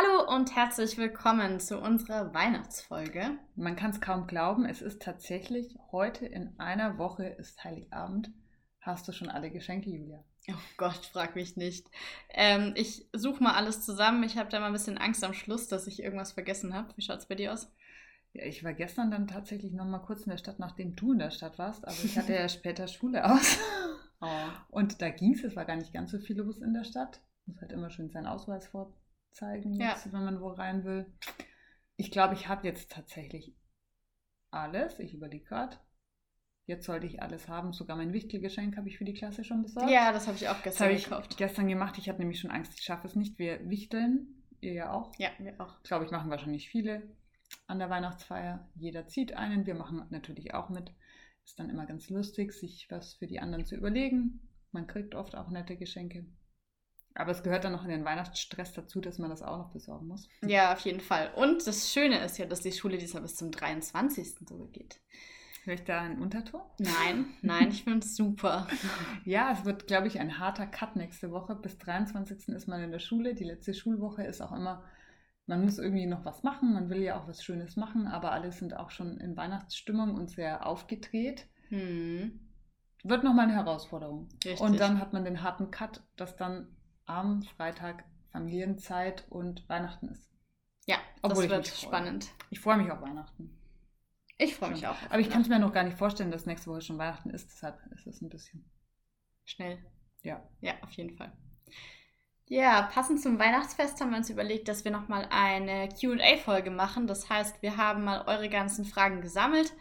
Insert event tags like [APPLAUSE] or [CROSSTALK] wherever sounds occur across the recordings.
Hallo und herzlich willkommen zu unserer Weihnachtsfolge. Man kann es kaum glauben, es ist tatsächlich heute in einer Woche ist Heiligabend. Hast du schon alle Geschenke, Julia? Oh Gott, frag mich nicht. Ähm, ich suche mal alles zusammen. Ich habe da mal ein bisschen Angst am Schluss, dass ich irgendwas vergessen habe. Wie schaut es bei dir aus? Ja, ich war gestern dann tatsächlich noch mal kurz in der Stadt, nachdem du in der Stadt warst. Aber ich hatte ja [LAUGHS] später Schule aus. Oh. Und da ging es, es war gar nicht ganz so viel los in der Stadt. Muss halt immer schön seinen Ausweis vor zeigen, jetzt, ja. wenn man wo rein will. Ich glaube, ich habe jetzt tatsächlich alles. Ich überlege gerade. Jetzt sollte ich alles haben. Sogar mein Wichtelgeschenk habe ich für die Klasse schon besorgt. Ja, das habe ich auch gestern das gekauft. Ich gestern gemacht. Ich hatte nämlich schon Angst, ich schaffe es nicht. Wir wichteln. Ihr ja auch. Ja, wir auch. Ich glaube, ich machen wahrscheinlich viele an der Weihnachtsfeier. Jeder zieht einen. Wir machen natürlich auch mit. Ist dann immer ganz lustig, sich was für die anderen zu überlegen. Man kriegt oft auch nette Geschenke. Aber es gehört dann noch in den Weihnachtsstress dazu, dass man das auch noch besorgen muss. Ja, auf jeden Fall. Und das Schöne ist ja, dass die Schule diesmal bis zum 23. so geht. Höre ich da einen Unterton? Nein, nein, ich finde es super. [LAUGHS] ja, es wird, glaube ich, ein harter Cut nächste Woche. Bis 23. ist man in der Schule. Die letzte Schulwoche ist auch immer, man muss irgendwie noch was machen. Man will ja auch was Schönes machen, aber alle sind auch schon in Weihnachtsstimmung und sehr aufgedreht. Hm. Wird nochmal eine Herausforderung. Richtig. Und dann hat man den harten Cut, dass dann am Freitag Familienzeit und Weihnachten ist. Ja, Obwohl das wird spannend. Ich freue mich auf Weihnachten. Ich freue mich auch. Aber ich kann es mir noch gar nicht vorstellen, dass nächste Woche schon Weihnachten ist. Deshalb ist es ein bisschen schnell. Ja. Ja, auf jeden Fall. Ja, passend zum Weihnachtsfest haben wir uns überlegt, dass wir nochmal eine QA-Folge machen. Das heißt, wir haben mal eure ganzen Fragen gesammelt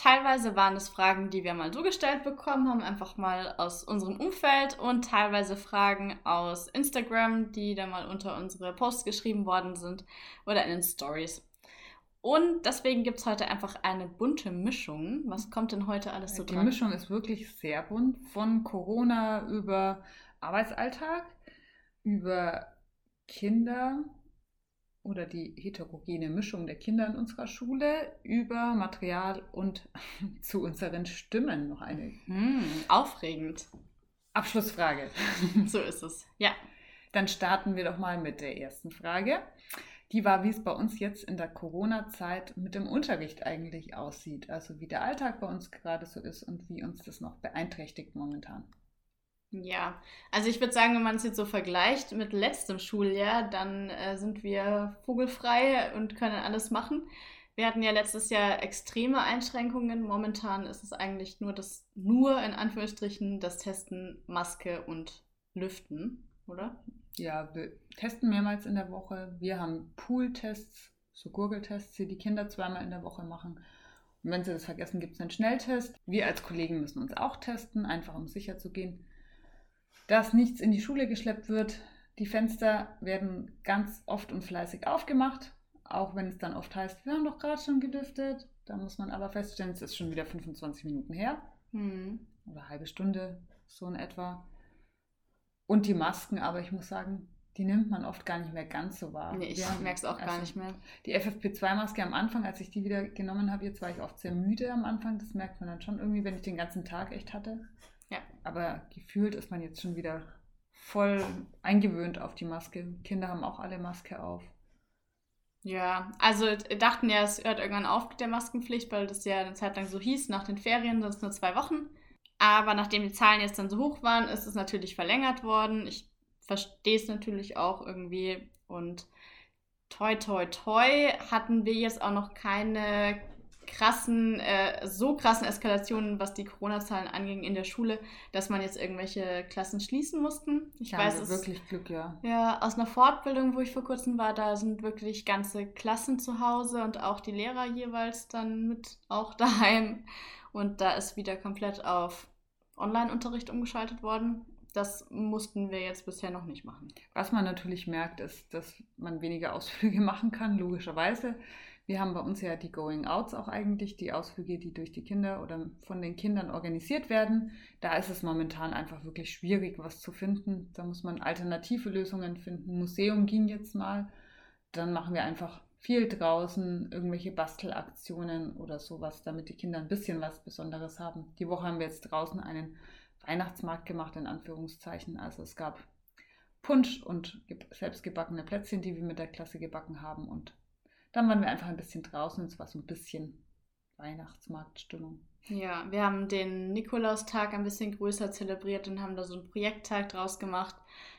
Teilweise waren es Fragen, die wir mal so gestellt bekommen haben, einfach mal aus unserem Umfeld und teilweise Fragen aus Instagram, die dann mal unter unsere Posts geschrieben worden sind oder in den Stories. Und deswegen gibt es heute einfach eine bunte Mischung. Was kommt denn heute alles so die dran? Die Mischung ist wirklich sehr bunt. Von Corona über Arbeitsalltag, über Kinder, oder die heterogene Mischung der Kinder in unserer Schule über Material und [LAUGHS] zu unseren Stimmen noch eine. Hm, aufregend. Abschlussfrage. so ist es. Ja. Dann starten wir doch mal mit der ersten Frage. Die war, wie es bei uns jetzt in der Corona-Zeit mit dem Unterricht eigentlich aussieht. Also wie der Alltag bei uns gerade so ist und wie uns das noch beeinträchtigt momentan. Ja, also ich würde sagen, wenn man es jetzt so vergleicht mit letztem Schuljahr, dann äh, sind wir vogelfrei und können alles machen. Wir hatten ja letztes Jahr extreme Einschränkungen. Momentan ist es eigentlich nur das, nur in Anführungsstrichen, das Testen, Maske und Lüften, oder? Ja, wir testen mehrmals in der Woche. Wir haben Pooltests, so Gurgeltests, die die Kinder zweimal in der Woche machen. Und wenn sie das vergessen, gibt es einen Schnelltest. Wir als Kollegen müssen uns auch testen, einfach um sicher zu gehen dass nichts in die Schule geschleppt wird. Die Fenster werden ganz oft und fleißig aufgemacht, auch wenn es dann oft heißt, wir haben doch gerade schon gedüftet. Da muss man aber feststellen, es ist schon wieder 25 Minuten her mhm. oder eine halbe Stunde, so in etwa. Und die Masken, aber ich muss sagen, die nimmt man oft gar nicht mehr ganz so wahr. Nee, ich merke es auch also gar nicht mehr. Die FFP2-Maske am Anfang, als ich die wieder genommen habe, jetzt war ich oft sehr müde am Anfang. Das merkt man dann schon irgendwie, wenn ich den ganzen Tag echt hatte. Aber gefühlt ist man jetzt schon wieder voll eingewöhnt auf die Maske. Kinder haben auch alle Maske auf. Ja, also dachten ja, es hört irgendwann auf mit der Maskenpflicht, weil das ja eine Zeit lang so hieß, nach den Ferien sind es nur zwei Wochen. Aber nachdem die Zahlen jetzt dann so hoch waren, ist es natürlich verlängert worden. Ich verstehe es natürlich auch irgendwie. Und toi, toi, toi hatten wir jetzt auch noch keine krassen, äh, so krassen Eskalationen, was die Corona-Zahlen anging in der Schule, dass man jetzt irgendwelche Klassen schließen mussten. Ich ja, weiß es wirklich Glück, ja. Ja, aus einer Fortbildung, wo ich vor kurzem war, da sind wirklich ganze Klassen zu Hause und auch die Lehrer jeweils dann mit auch [LAUGHS] daheim. Und da ist wieder komplett auf Online-Unterricht umgeschaltet worden. Das mussten wir jetzt bisher noch nicht machen. Was man natürlich merkt, ist, dass man weniger Ausflüge [LAUGHS] machen kann, logischerweise. Wir haben bei uns ja die Going Outs auch eigentlich, die Ausflüge, die durch die Kinder oder von den Kindern organisiert werden. Da ist es momentan einfach wirklich schwierig, was zu finden. Da muss man alternative Lösungen finden. Museum ging jetzt mal. Dann machen wir einfach viel draußen, irgendwelche Bastelaktionen oder sowas, damit die Kinder ein bisschen was Besonderes haben. Die Woche haben wir jetzt draußen einen Weihnachtsmarkt gemacht, in Anführungszeichen. Also es gab Punsch und selbstgebackene Plätzchen, die wir mit der Klasse gebacken haben. Und dann waren wir einfach ein bisschen draußen. Es war so ein bisschen Weihnachtsmarktstimmung. Ja, wir haben den Nikolaustag ein bisschen größer zelebriert und haben da so einen Projekttag draus gemacht.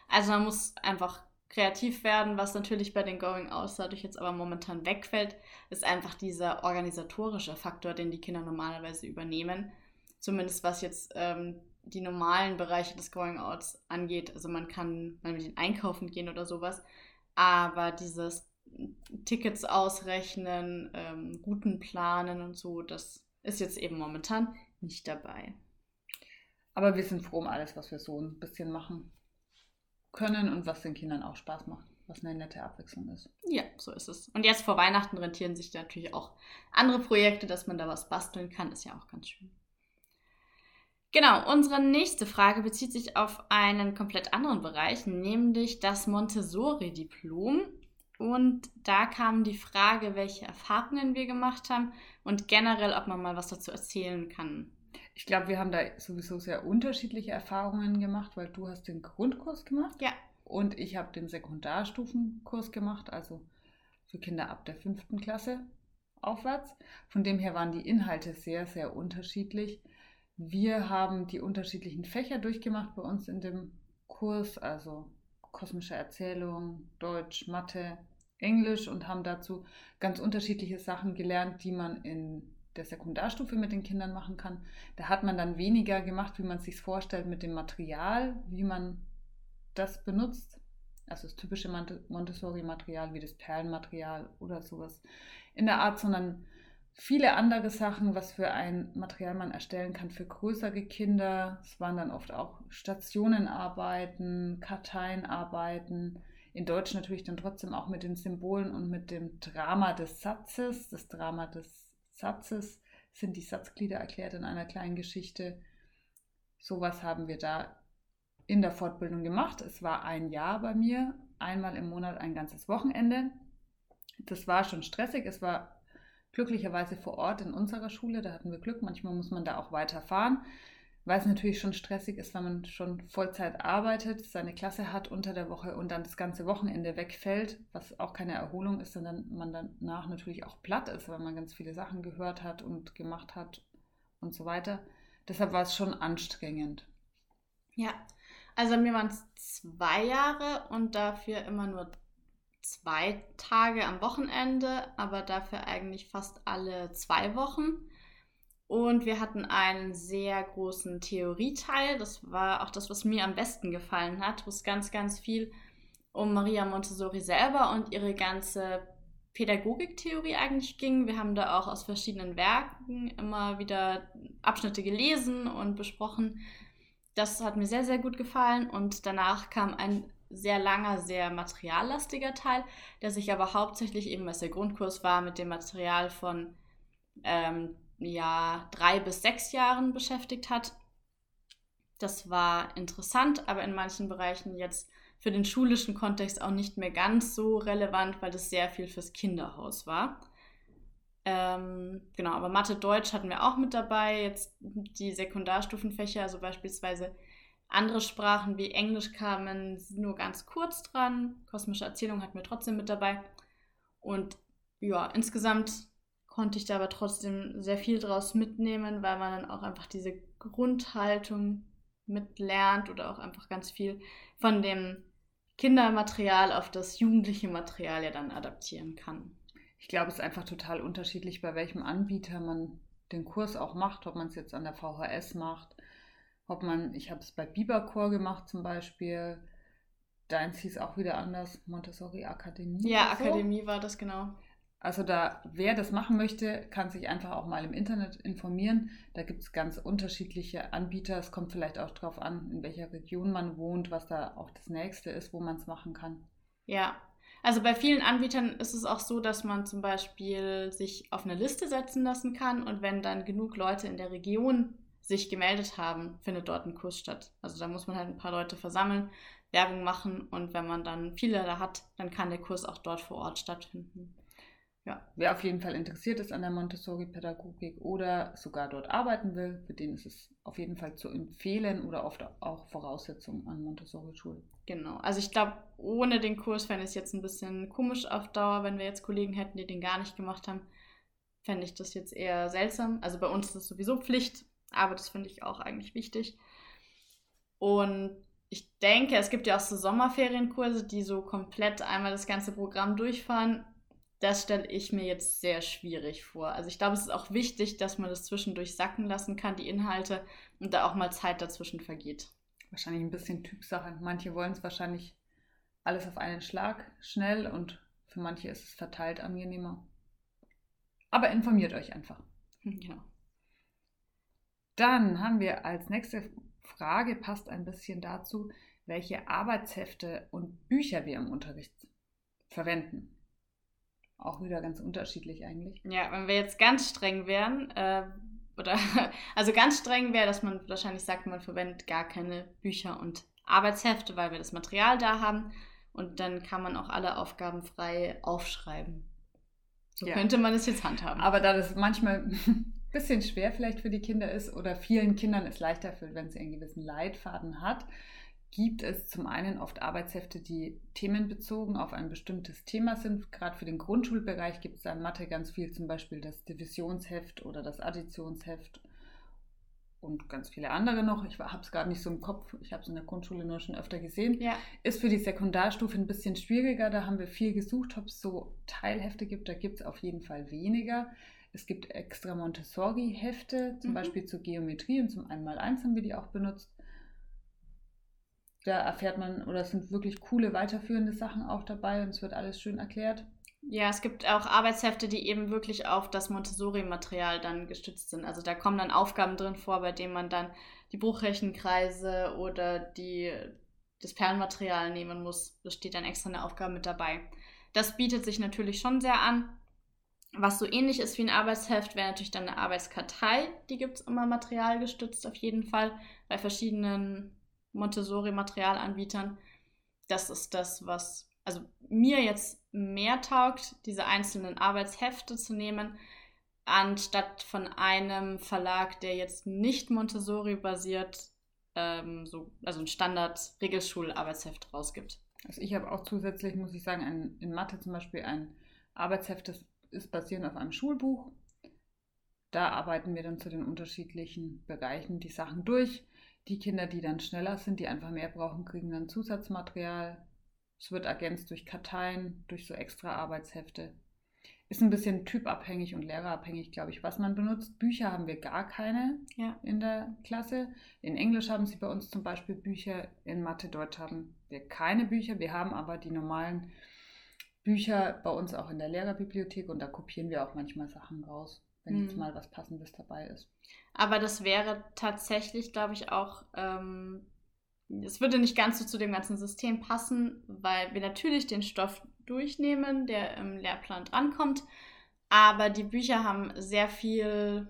Also man muss einfach kreativ werden, was natürlich bei den Going Outs dadurch jetzt aber momentan wegfällt, ist einfach dieser organisatorische Faktor, den die Kinder normalerweise übernehmen. Zumindest was jetzt ähm, die normalen Bereiche des Going Outs angeht. Also man kann mal mit den einkaufen gehen oder sowas. Aber dieses Tickets ausrechnen, ähm, Routen planen und so, das ist jetzt eben momentan nicht dabei. Aber wir sind froh um alles, was wir so ein bisschen machen können und was den Kindern auch Spaß macht, was eine nette Abwechslung ist. Ja, so ist es. Und jetzt vor Weihnachten rentieren sich natürlich auch andere Projekte, dass man da was basteln kann, ist ja auch ganz schön. Genau, unsere nächste Frage bezieht sich auf einen komplett anderen Bereich, nämlich das Montessori-Diplom. Und da kam die Frage, welche Erfahrungen wir gemacht haben und generell, ob man mal was dazu erzählen kann. Ich glaube, wir haben da sowieso sehr unterschiedliche Erfahrungen gemacht, weil du hast den Grundkurs gemacht. Ja. Und ich habe den Sekundarstufenkurs gemacht, also für Kinder ab der fünften Klasse aufwärts. Von dem her waren die Inhalte sehr, sehr unterschiedlich. Wir haben die unterschiedlichen Fächer durchgemacht bei uns in dem Kurs, also kosmische Erzählung, Deutsch, Mathe, Englisch und haben dazu ganz unterschiedliche Sachen gelernt, die man in der Sekundarstufe mit den Kindern machen kann. Da hat man dann weniger gemacht, wie man es sich vorstellt mit dem Material, wie man das benutzt. Also das typische Montessori-Material wie das Perlenmaterial oder sowas in der Art, sondern viele andere Sachen, was für ein Material man erstellen kann für größere Kinder. Es waren dann oft auch Stationenarbeiten, Karteienarbeiten, in Deutsch natürlich dann trotzdem auch mit den Symbolen und mit dem Drama des Satzes. Das Drama des Satzes sind die Satzglieder erklärt in einer kleinen Geschichte. Sowas haben wir da in der Fortbildung gemacht. Es war ein Jahr bei mir, einmal im Monat ein ganzes Wochenende. Das war schon stressig. Es war glücklicherweise vor Ort in unserer Schule. Da hatten wir Glück. Manchmal muss man da auch weiterfahren weil es natürlich schon stressig ist, wenn man schon Vollzeit arbeitet, seine Klasse hat unter der Woche und dann das ganze Wochenende wegfällt, was auch keine Erholung ist, sondern man danach natürlich auch platt ist, weil man ganz viele Sachen gehört hat und gemacht hat und so weiter. Deshalb war es schon anstrengend. Ja, also mir waren es zwei Jahre und dafür immer nur zwei Tage am Wochenende, aber dafür eigentlich fast alle zwei Wochen. Und wir hatten einen sehr großen Theorieteil. Das war auch das, was mir am besten gefallen hat, wo es ganz, ganz viel um Maria Montessori selber und ihre ganze Pädagogiktheorie eigentlich ging. Wir haben da auch aus verschiedenen Werken immer wieder Abschnitte gelesen und besprochen. Das hat mir sehr, sehr gut gefallen. Und danach kam ein sehr langer, sehr materiallastiger Teil, der sich aber hauptsächlich eben, was der Grundkurs war, mit dem Material von ähm, ja, drei bis sechs Jahren beschäftigt hat. Das war interessant, aber in manchen Bereichen jetzt für den schulischen Kontext auch nicht mehr ganz so relevant, weil das sehr viel fürs Kinderhaus war. Ähm, genau, aber Mathe, Deutsch hatten wir auch mit dabei. Jetzt die Sekundarstufenfächer, also beispielsweise andere Sprachen wie Englisch kamen nur ganz kurz dran. Kosmische Erzählung hatten wir trotzdem mit dabei. Und ja, insgesamt konnte ich da aber trotzdem sehr viel draus mitnehmen, weil man dann auch einfach diese Grundhaltung mitlernt oder auch einfach ganz viel von dem Kindermaterial auf das jugendliche Material ja dann adaptieren kann. Ich glaube, es ist einfach total unterschiedlich, bei welchem Anbieter man den Kurs auch macht, ob man es jetzt an der VHS macht, ob man, ich habe es bei Biberchor gemacht zum Beispiel, deins hieß auch wieder anders, Montessori Akademie. Ja, so. Akademie war das genau. Also da, wer das machen möchte, kann sich einfach auch mal im Internet informieren. Da gibt es ganz unterschiedliche Anbieter. Es kommt vielleicht auch darauf an, in welcher Region man wohnt, was da auch das nächste ist, wo man es machen kann. Ja, also bei vielen Anbietern ist es auch so, dass man zum Beispiel sich auf eine Liste setzen lassen kann und wenn dann genug Leute in der Region sich gemeldet haben, findet dort ein Kurs statt. Also da muss man halt ein paar Leute versammeln, Werbung machen und wenn man dann viele da hat, dann kann der Kurs auch dort vor Ort stattfinden. Ja. Wer auf jeden Fall interessiert ist an der Montessori-Pädagogik oder sogar dort arbeiten will, für den ist es auf jeden Fall zu empfehlen oder oft auch Voraussetzung an Montessori-Schulen. Genau. Also ich glaube, ohne den Kurs fände ich es jetzt ein bisschen komisch auf Dauer, wenn wir jetzt Kollegen hätten, die den gar nicht gemacht haben. Fände ich das jetzt eher seltsam. Also bei uns ist es sowieso Pflicht, aber das finde ich auch eigentlich wichtig. Und ich denke, es gibt ja auch so Sommerferienkurse, die so komplett einmal das ganze Programm durchfahren das stelle ich mir jetzt sehr schwierig vor. Also ich glaube, es ist auch wichtig, dass man das zwischendurch sacken lassen kann, die Inhalte, und da auch mal Zeit dazwischen vergeht. Wahrscheinlich ein bisschen Typsache. Manche wollen es wahrscheinlich alles auf einen Schlag schnell und für manche ist es verteilt angenehmer. Aber informiert euch einfach. [LAUGHS] Ja. Dann haben wir als nächste Frage, passt ein bisschen dazu, welche Arbeitshefte und Bücher wir im Unterricht verwenden. Auch wieder ganz unterschiedlich eigentlich. Ja, wenn wir jetzt ganz streng wären, äh, oder [LAUGHS] also ganz streng wäre, dass man wahrscheinlich sagt, man verwendet gar keine Bücher und Arbeitshefte, weil wir das Material da haben. Und dann kann man auch alle Aufgaben frei aufschreiben. So ja. könnte man es jetzt handhaben. Aber da das manchmal ein [LAUGHS] bisschen schwer vielleicht für die Kinder ist oder vielen Kindern es leichter fällt, wenn sie einen gewissen Leitfaden hat, gibt es zum einen oft Arbeitshefte, die themenbezogen auf ein bestimmtes Thema sind. Gerade für den Grundschulbereich gibt es in Mathe ganz viel, zum Beispiel das Divisionsheft oder das Additionsheft und ganz viele andere noch. Ich habe es gar nicht so im Kopf. Ich habe es in der Grundschule nur schon öfter gesehen. Ja. Ist für die Sekundarstufe ein bisschen schwieriger. Da haben wir viel gesucht, ob es so Teilhefte gibt. Da gibt es auf jeden Fall weniger. Es gibt extra Montessori-Hefte, zum mhm. Beispiel zur Geometrie und zum Einmaleins haben wir die auch benutzt. Da erfährt man, oder es sind wirklich coole weiterführende Sachen auch dabei und es wird alles schön erklärt. Ja, es gibt auch Arbeitshefte, die eben wirklich auf das Montessori-Material dann gestützt sind. Also da kommen dann Aufgaben drin vor, bei denen man dann die Bruchrechenkreise oder die, das Perlenmaterial nehmen muss. Da steht dann extra eine Aufgabe mit dabei. Das bietet sich natürlich schon sehr an. Was so ähnlich ist wie ein Arbeitsheft, wäre natürlich dann eine Arbeitskartei. Die gibt es immer materialgestützt auf jeden Fall bei verschiedenen Montessori-Materialanbietern. Das ist das, was also mir jetzt mehr taugt, diese einzelnen Arbeitshefte zu nehmen, anstatt von einem Verlag, der jetzt nicht Montessori basiert, ähm, so, also ein Standard-Regelschul-Arbeitsheft rausgibt. Also ich habe auch zusätzlich, muss ich sagen, ein, in Mathe zum Beispiel ein Arbeitsheft, das ist basierend auf einem Schulbuch. Da arbeiten wir dann zu den unterschiedlichen Bereichen die Sachen durch. Die Kinder, die dann schneller sind, die einfach mehr brauchen, kriegen dann Zusatzmaterial. Es wird ergänzt durch Karteien, durch so extra Arbeitshefte. Ist ein bisschen typabhängig und lehrerabhängig, glaube ich, was man benutzt. Bücher haben wir gar keine ja. in der Klasse. In Englisch haben sie bei uns zum Beispiel Bücher, in Mathe, Deutsch haben wir keine Bücher. Wir haben aber die normalen Bücher bei uns auch in der Lehrerbibliothek und da kopieren wir auch manchmal Sachen raus wenn hm. jetzt mal was Passendes dabei ist. Aber das wäre tatsächlich, glaube ich, auch, ähm, es würde nicht ganz so zu dem ganzen System passen, weil wir natürlich den Stoff durchnehmen, der im Lehrplan drankommt, aber die Bücher haben sehr viel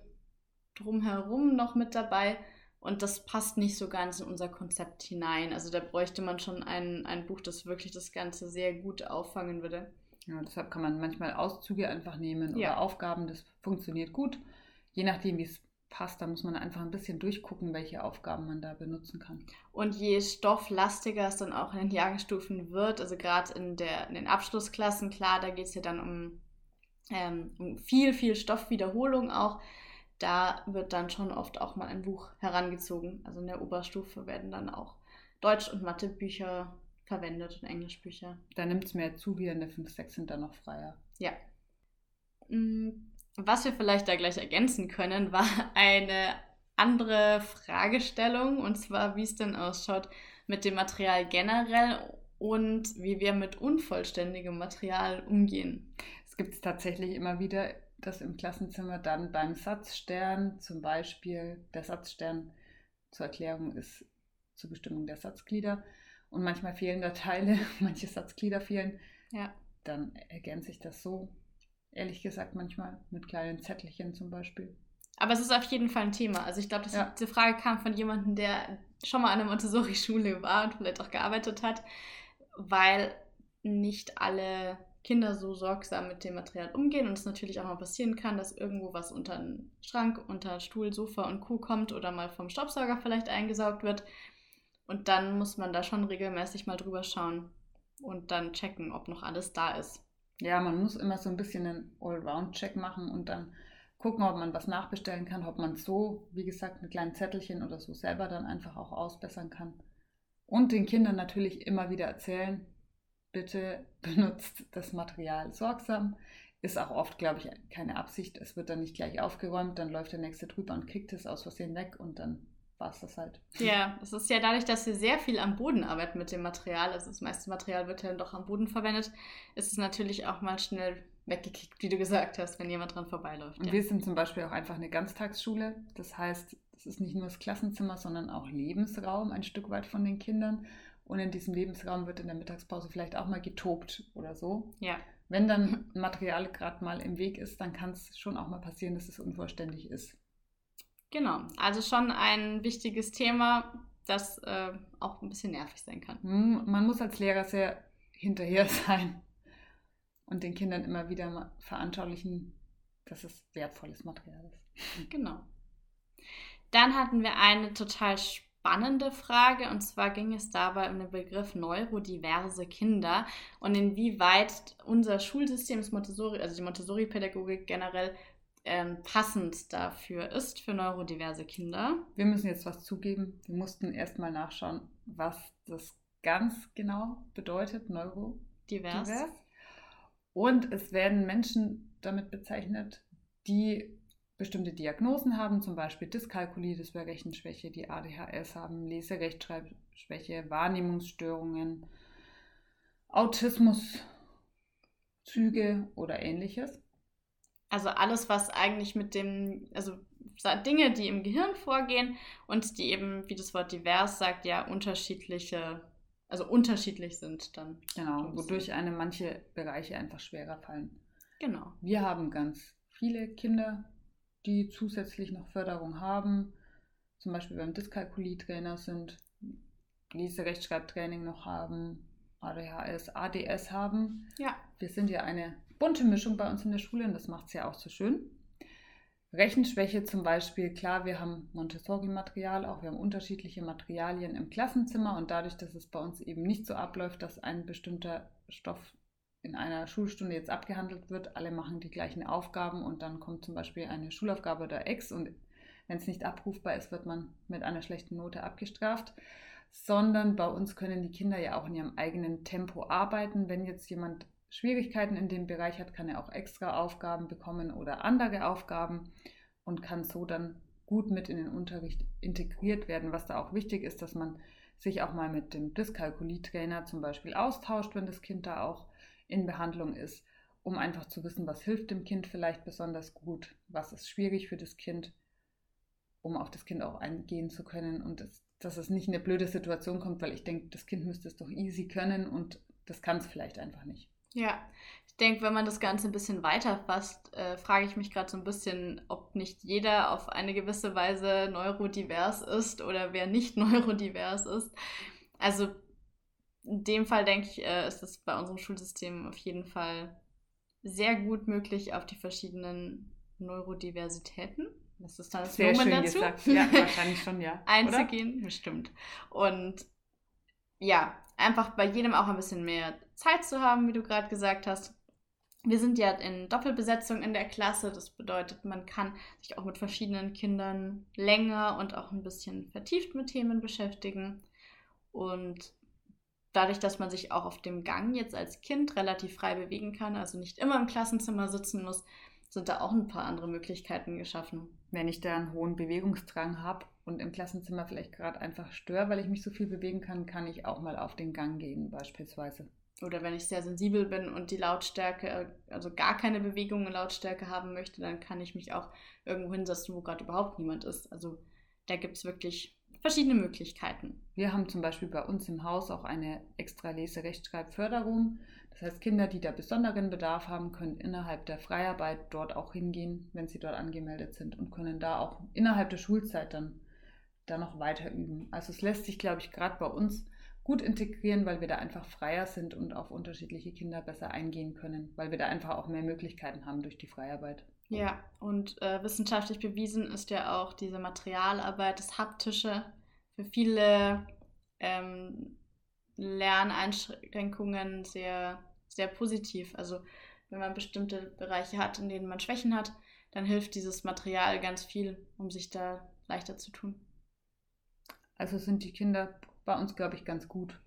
drumherum noch mit dabei und das passt nicht so ganz in unser Konzept hinein. Also da bräuchte man schon ein, ein Buch, das wirklich das Ganze sehr gut auffangen würde. Ja, deshalb kann man manchmal Auszüge einfach nehmen ja. oder Aufgaben, das funktioniert gut. Je nachdem, wie es passt, da muss man einfach ein bisschen durchgucken, welche Aufgaben man da benutzen kann. Und je stofflastiger es dann auch in den Jahrgangsstufen wird, also gerade in, in den Abschlussklassen, klar, da geht es ja dann um, ähm, um viel, viel Stoffwiederholung auch. Da wird dann schon oft auch mal ein Buch herangezogen. Also in der Oberstufe werden dann auch Deutsch- und Mathebücher verwendet und Englischbücher. Da nimmt es mehr zu, wie in der 5, 6 sind dann noch freier. Ja. Mm, was wir vielleicht da gleich ergänzen können, war eine andere Fragestellung und zwar, wie es denn ausschaut mit dem Material generell und wie wir mit unvollständigem Material umgehen. Es gibt tatsächlich immer wieder, dass im Klassenzimmer dann beim Satzstern zum Beispiel, der Satzstern zur Erklärung ist zur Bestimmung der Satzglieder, und manchmal fehlen da Teile, [LAUGHS] manche Satzglieder fehlen, ja. dann ergänze ich das so, ehrlich gesagt, manchmal mit kleinen Zettelchen zum Beispiel. Aber es ist auf jeden Fall ein Thema. Also ich glaube, ja. diese Frage kam von jemandem, der schon mal an der Montessori-Schule war und vielleicht auch gearbeitet hat, weil nicht alle Kinder so sorgsam mit dem Material umgehen und es natürlich auch mal passieren kann, dass irgendwo was unter einen Schrank, unter Stuhl, Sofa und Kuh kommt oder mal vom Staubsauger vielleicht eingesaugt wird. Und dann muss man da schon regelmäßig mal drüber schauen und dann checken, ob noch alles da ist. Ja, man muss immer so ein bisschen einen Allround-Check machen und dann gucken, ob man was nachbestellen kann, ob man so, wie gesagt, mit kleinen Zettelchen oder so selber dann einfach auch ausbessern kann. Und den Kindern natürlich immer wieder erzählen, bitte [LAUGHS] benutzt das Material sorgsam. Ist auch oft, glaube ich, keine Absicht. Es wird dann nicht gleich aufgeräumt, dann läuft der nächste drüber und kickt es aus Versehen weg und dann war es das halt. Ja, es ist ja dadurch, dass wir sehr viel am Boden arbeiten mit dem Material, also das meiste Material wird ja doch am Boden verwendet, ist es natürlich auch mal schnell weggekickt, wie du gesagt hast, wenn jemand dran vorbeiläuft. Und ja. wir sind zum Beispiel auch einfach eine Ganztagsschule. Das heißt, es ist nicht nur das Klassenzimmer, sondern auch Lebensraum ein Stück weit von den Kindern. Und in diesem Lebensraum wird in der Mittagspause vielleicht auch mal getobt oder so. Ja. Wenn dann Material gerade mal im Weg ist, dann kann es schon auch mal passieren, dass es unvollständig ist. Genau, also schon ein wichtiges Thema, das äh, auch ein bisschen nervig sein kann. Hm, Man muss als Lehrer sehr hinterher [LAUGHS] sein und den Kindern immer wieder veranschaulichen, dass es wertvolles Material ist. Genau. Dann hatten wir eine total spannende Frage und zwar ging es dabei um den Begriff neurodiverse Kinder und inwieweit unser Schulsystem, das Montessori, also die Montessori-Pädagogik generell ähm, passend dafür ist für neurodiverse Kinder. Wir müssen jetzt was zugeben. Wir mussten erstmal nachschauen, was das ganz genau bedeutet, neurodivers. Divers. Und es werden Menschen damit bezeichnet, die bestimmte Diagnosen haben, zum Beispiel Dyskalkulie, das wäre Rechenschwäche, die ADHS haben, Leserechtschreibschwäche, Wahrnehmungsstörungen, Autismuszüge oder ähnliches. Also alles, was eigentlich mit dem, also Dinge, die im Gehirn vorgehen und die eben, wie das Wort divers sagt, ja unterschiedliche, also unterschiedlich sind dann. Genau, wodurch einem manche Bereiche einfach schwerer fallen. Genau. Wir haben ganz viele Kinder, die zusätzlich noch Förderung haben. Zum Beispiel beim Dyskalkulie-Trainer sind, Leserechtschreibtraining noch haben, ADHS, ADS haben. Ja. Wir sind ja eine bunte Mischung bei uns in der Schule und das macht es ja auch so schön. Rechenschwäche zum Beispiel, klar, wir haben Montessori-Material, auch wir haben unterschiedliche Materialien im Klassenzimmer und dadurch, dass es bei uns eben nicht so abläuft, dass ein bestimmter Stoff in einer Schulstunde jetzt abgehandelt wird, alle machen die gleichen Aufgaben und dann kommt zum Beispiel eine Schulaufgabe oder Ex und wenn es nicht abrufbar ist, wird man mit einer schlechten Note abgestraft, sondern bei uns können die Kinder ja auch in ihrem eigenen Tempo arbeiten. Wenn jetzt jemand Schwierigkeiten in dem Bereich hat, kann er auch extra Aufgaben bekommen oder andere Aufgaben und kann so dann gut mit in den Unterricht integriert werden. Was da auch wichtig ist, dass man sich auch mal mit dem Dyskalkulie-Trainer zum Beispiel austauscht, wenn das Kind da auch in Behandlung ist, um einfach zu wissen, was hilft dem Kind vielleicht besonders gut, was ist schwierig für das Kind, um auf das Kind auch eingehen zu können und das, dass es nicht in eine blöde Situation kommt, weil ich denke, das Kind müsste es doch easy können und das kann es vielleicht einfach nicht. Ja, ich denke, wenn man das Ganze ein bisschen weiterfasst, äh, frage ich mich gerade so ein bisschen, ob nicht jeder auf eine gewisse Weise neurodivers ist oder wer nicht [LAUGHS] neurodivers ist. Also in dem Fall denke ich, äh, ist es bei unserem Schulsystem auf jeden Fall sehr gut möglich, auf die verschiedenen Neurodiversitäten, das ist dann das Sehr Nomen schön dazu, gesagt. Ja, wahrscheinlich schon, ja. [LAUGHS] einzugehen. Bestimmt. Und ja, einfach bei jedem auch ein bisschen mehr Zeit zu haben, wie du gerade gesagt hast. Wir sind ja in Doppelbesetzung in der Klasse. Das bedeutet, man kann sich auch mit verschiedenen Kindern länger und auch ein bisschen vertieft mit Themen beschäftigen. Und dadurch, dass man sich auch auf dem Gang jetzt als Kind relativ frei bewegen kann, also nicht immer im Klassenzimmer sitzen muss, sind da auch ein paar andere Möglichkeiten geschaffen. Wenn ich da einen hohen Bewegungsdrang habe und im Klassenzimmer vielleicht gerade einfach störe, weil ich mich so viel bewegen kann, kann ich auch mal auf den Gang gehen beispielsweise. Oder wenn ich sehr sensibel bin und die Lautstärke, also gar keine Bewegung in Lautstärke haben möchte, dann kann ich mich auch irgendwo hinsetzen, wo gerade überhaupt niemand ist. Also da gibt es wirklich verschiedene Möglichkeiten. Wir haben zum Beispiel bei uns im Haus auch eine extra Lese-Rechtschreibförderung. Das heißt, Kinder, die da besonderen Bedarf haben, können innerhalb der Freiarbeit dort auch hingehen, wenn sie dort angemeldet sind und können da auch innerhalb der Schulzeit dann, dann noch weiter üben. Also es lässt sich, glaube ich, gerade bei uns gut integrieren, weil wir da einfach freier sind und auf unterschiedliche Kinder besser eingehen können, weil wir da einfach auch mehr Möglichkeiten haben durch die Freiarbeit. Ja, und äh, wissenschaftlich bewiesen ist ja auch diese Materialarbeit, das Haptische für viele ähm, Lerneinschränkungen sehr, sehr positiv. Also wenn man bestimmte Bereiche hat, in denen man Schwächen hat, dann hilft dieses Material ganz viel, um sich da leichter zu tun. Also sind die Kinder bei uns, glaube ich, ganz gut.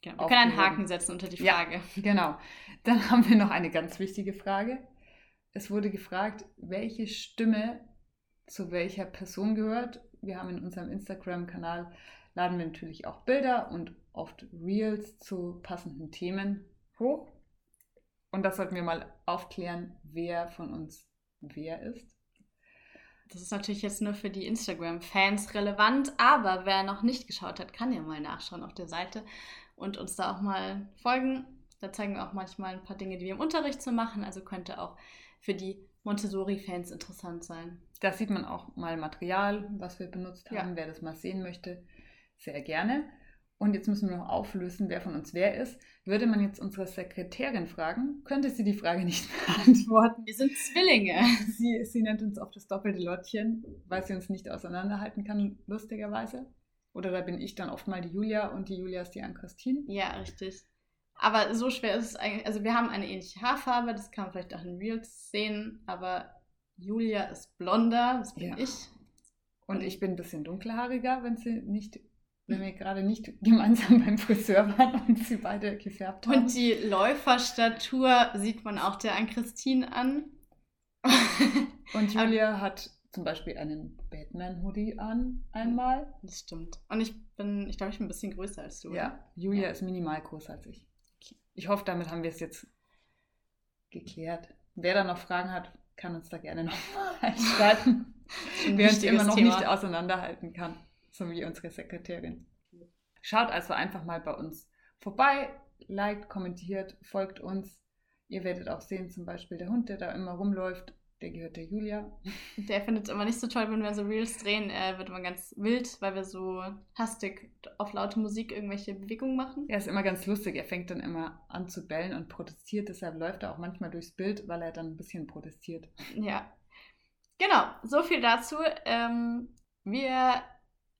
Genau. Wir können einen Haken setzen unter die Frage. Ja, genau. Dann haben wir noch eine ganz wichtige Frage. Es wurde gefragt, welche Stimme zu welcher Person gehört. Wir haben in unserem Instagram-Kanal laden wir natürlich auch Bilder und oft Reels zu passenden Themen hoch. Und das sollten wir mal aufklären, wer von uns wer ist. Das ist natürlich jetzt nur für die Instagram-Fans relevant, aber wer noch nicht geschaut hat, kann ja mal nachschauen auf der Seite und uns da auch mal folgen. Da zeigen wir auch manchmal ein paar Dinge, die wir im Unterricht so machen, also könnte auch für die Montessori-Fans interessant sein. Da sieht man auch mal Material, was wir benutzt haben. Ja. Wer das mal sehen möchte, sehr gerne. Und jetzt müssen wir noch auflösen, wer von uns wer ist. Würde man jetzt unsere Sekretärin fragen, könnte sie die Frage nicht [LAUGHS] beantworten. Wir sind Zwillinge. Sie, sie nennt uns oft das doppelte Lottchen, weil sie uns nicht auseinanderhalten kann, lustigerweise. Oder da bin ich dann oft mal die Julia und die Julia ist die Ann-Christine. Ja, richtig. Aber so schwer ist es eigentlich. Also, wir haben eine ähnliche Haarfarbe, das kann man vielleicht auch in Reels sehen, aber Julia ist blonder, das bin ja. ich. Und ich bin ein bisschen dunkelhaariger, wenn sie nicht wenn wir gerade nicht gemeinsam beim Friseur waren und sie beide gefärbt haben. Und die Läuferstatur sieht man auch der an Christine an. [LAUGHS] und Julia hat zum Beispiel einen Batman-Hoodie an einmal. Das stimmt. Und ich bin, ich glaube, ich bin ein bisschen größer als du. Ja, Julia ja. ist minimal größer als ich. Ich hoffe, damit haben wir es jetzt geklärt. Wer da noch Fragen hat, kann uns da gerne [LAUGHS] noch schreiben. [LAUGHS] Wer uns immer noch Thema. nicht auseinanderhalten kann so wie unsere Sekretärin. Schaut also einfach mal bei uns vorbei, liked, kommentiert, folgt uns. Ihr werdet auch sehen, zum Beispiel der Hund, der da immer rumläuft, der gehört der Julia. [LAUGHS] Der findet es immer nicht so toll, wenn wir so Reels drehen. Er wird immer ganz wild, weil wir so hastig auf laute Musik irgendwelche Bewegungen machen. Er ist immer ganz lustig. Er fängt dann immer an zu bellen und protestiert. Deshalb läuft er auch manchmal durchs Bild, weil er dann ein bisschen protestiert. Ja. Genau, so viel dazu. Ähm, wir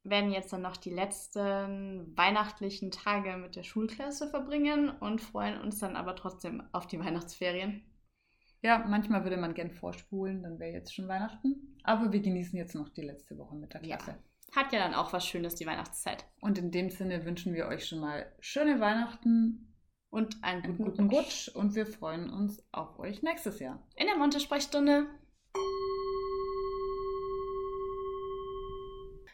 werden jetzt dann noch die letzten weihnachtlichen Tage mit der Schulklasse verbringen und freuen uns dann aber trotzdem auf die Weihnachtsferien. Ja, manchmal würde man gern vorspulen, dann wäre jetzt schon Weihnachten. Aber wir genießen jetzt noch die letzte Woche mit der Klasse. Ja. Hat ja dann auch was Schönes, die Weihnachtszeit. Und in dem Sinne wünschen wir euch schon mal schöne Weihnachten und einen guten, einen guten Rutsch. Und wir freuen uns auf euch nächstes Jahr. In der Monte-Sprechstunde.